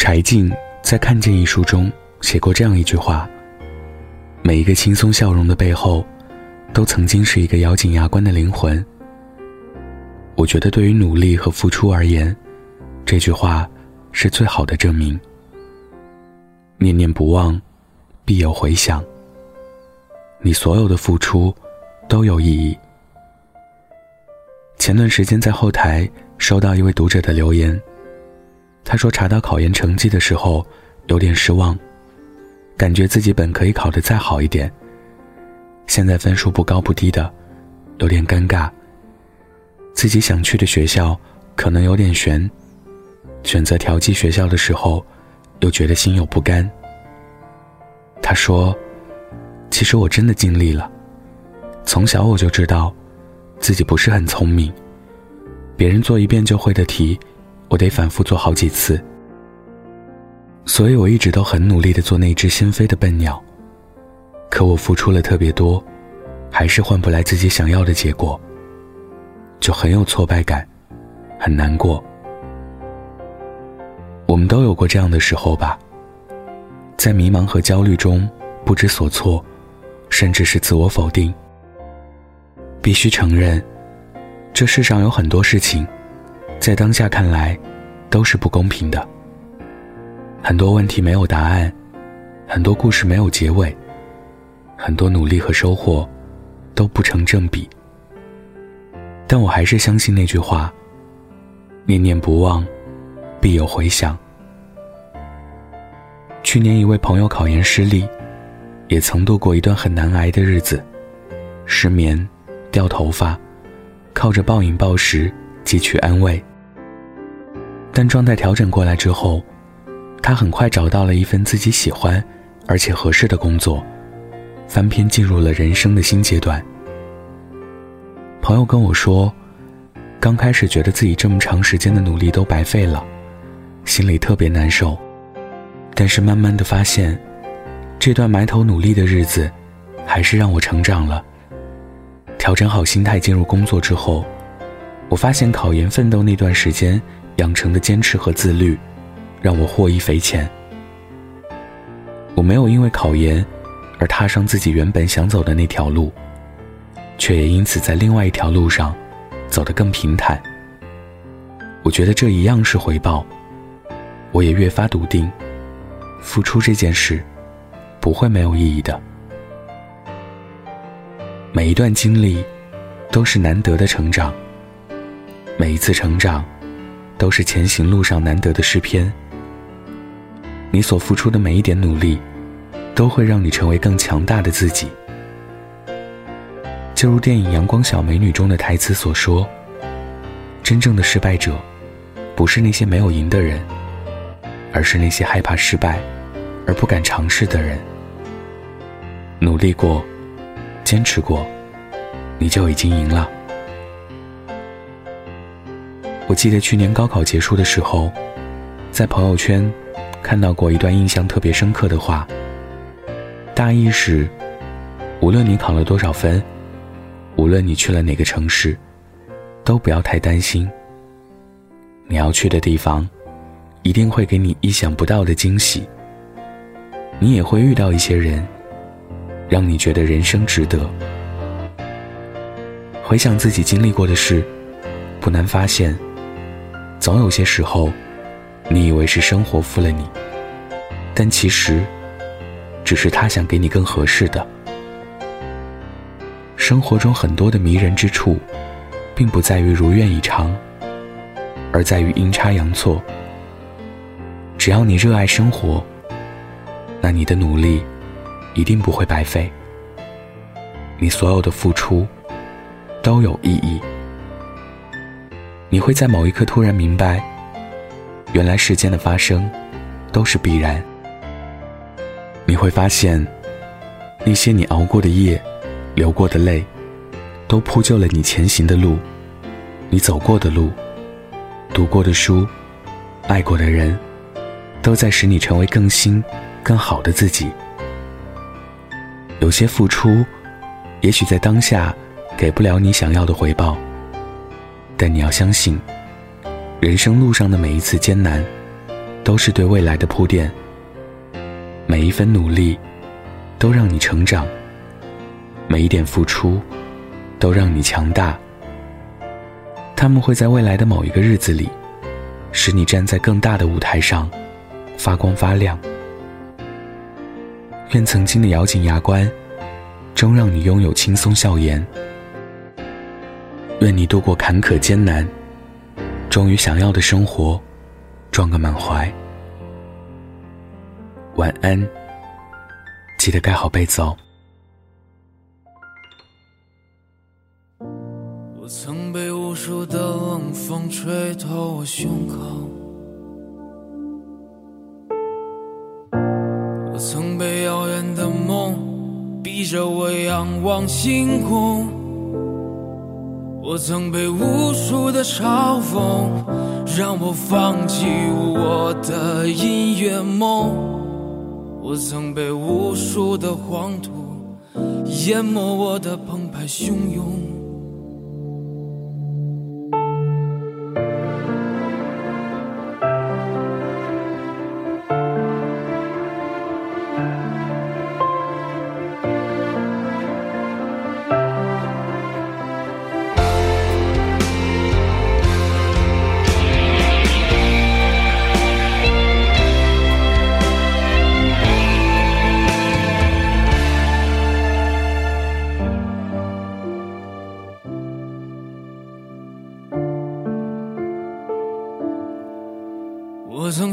柴静在《看见》一书中写过这样一句话：“每一个轻松笑容的背后，都曾经是一个咬紧牙关的灵魂。”我觉得，对于努力和付出而言，这句话是最好的证明。念念不忘，必有回响。你所有的付出都有意义。前段时间在后台收到一位读者的留言，他说查到考研成绩的时候有点失望，感觉自己本可以考得再好一点，现在分数不高不低的，有点尴尬。自己想去的学校可能有点悬，选择调剂学校的时候，又觉得心有不甘。他说：“其实我真的尽力了，从小我就知道，自己不是很聪明，别人做一遍就会的题，我得反复做好几次。所以我一直都很努力的做那只心飞的笨鸟。可我付出了特别多，还是换不来自己想要的结果。”就很有挫败感，很难过。我们都有过这样的时候吧，在迷茫和焦虑中不知所措，甚至是自我否定。必须承认，这世上有很多事情，在当下看来都是不公平的。很多问题没有答案，很多故事没有结尾，很多努力和收获都不成正比。但我还是相信那句话：“念念不忘，必有回响。”去年一位朋友考研失利，也曾度过一段很难挨的日子，失眠、掉头发，靠着暴饮暴食汲取安慰。但状态调整过来之后，他很快找到了一份自己喜欢而且合适的工作，翻篇进入了人生的新阶段。朋友跟我说，刚开始觉得自己这么长时间的努力都白费了，心里特别难受。但是慢慢的发现，这段埋头努力的日子，还是让我成长了。调整好心态进入工作之后，我发现考研奋斗那段时间养成的坚持和自律，让我获益匪浅。我没有因为考研，而踏上自己原本想走的那条路。却也因此在另外一条路上走得更平坦。我觉得这一样是回报，我也越发笃定，付出这件事不会没有意义的。每一段经历都是难得的成长，每一次成长都是前行路上难得的诗篇。你所付出的每一点努力，都会让你成为更强大的自己。就如电影《阳光小美女》中的台词所说：“真正的失败者，不是那些没有赢的人，而是那些害怕失败而不敢尝试的人。努力过，坚持过，你就已经赢了。”我记得去年高考结束的时候，在朋友圈看到过一段印象特别深刻的话。大意是：无论你考了多少分。无论你去了哪个城市，都不要太担心。你要去的地方，一定会给你意想不到的惊喜。你也会遇到一些人，让你觉得人生值得。回想自己经历过的事，不难发现，总有些时候，你以为是生活负了你，但其实，只是他想给你更合适的。生活中很多的迷人之处，并不在于如愿以偿，而在于阴差阳错。只要你热爱生活，那你的努力一定不会白费。你所有的付出都有意义。你会在某一刻突然明白，原来世间的发生都是必然。你会发现，那些你熬过的夜。流过的泪，都铺就了你前行的路；你走过的路，读过的书，爱过的人，都在使你成为更新、更好的自己。有些付出，也许在当下给不了你想要的回报，但你要相信，人生路上的每一次艰难，都是对未来的铺垫。每一分努力，都让你成长；每一点付出，都让你强大。他们会在未来的某一个日子里，使你站在更大的舞台上，发光发亮。愿曾经的咬紧牙关，终让你拥有轻松笑颜。愿你度过坎坷艰难，终于想要的生活，撞个满怀。晚安，记得盖好被子哦。我曾被无数的冷风吹透我胸口，我曾被遥远的梦逼着我仰望星空，我曾被无数的嘲讽让我放弃我的音乐梦。我曾被无数的黄土淹没我的澎湃汹涌。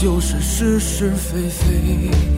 就是是是非非。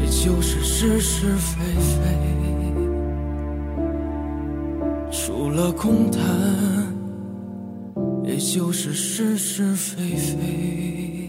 也就是是是非非。除了空谈，也就是是是非非。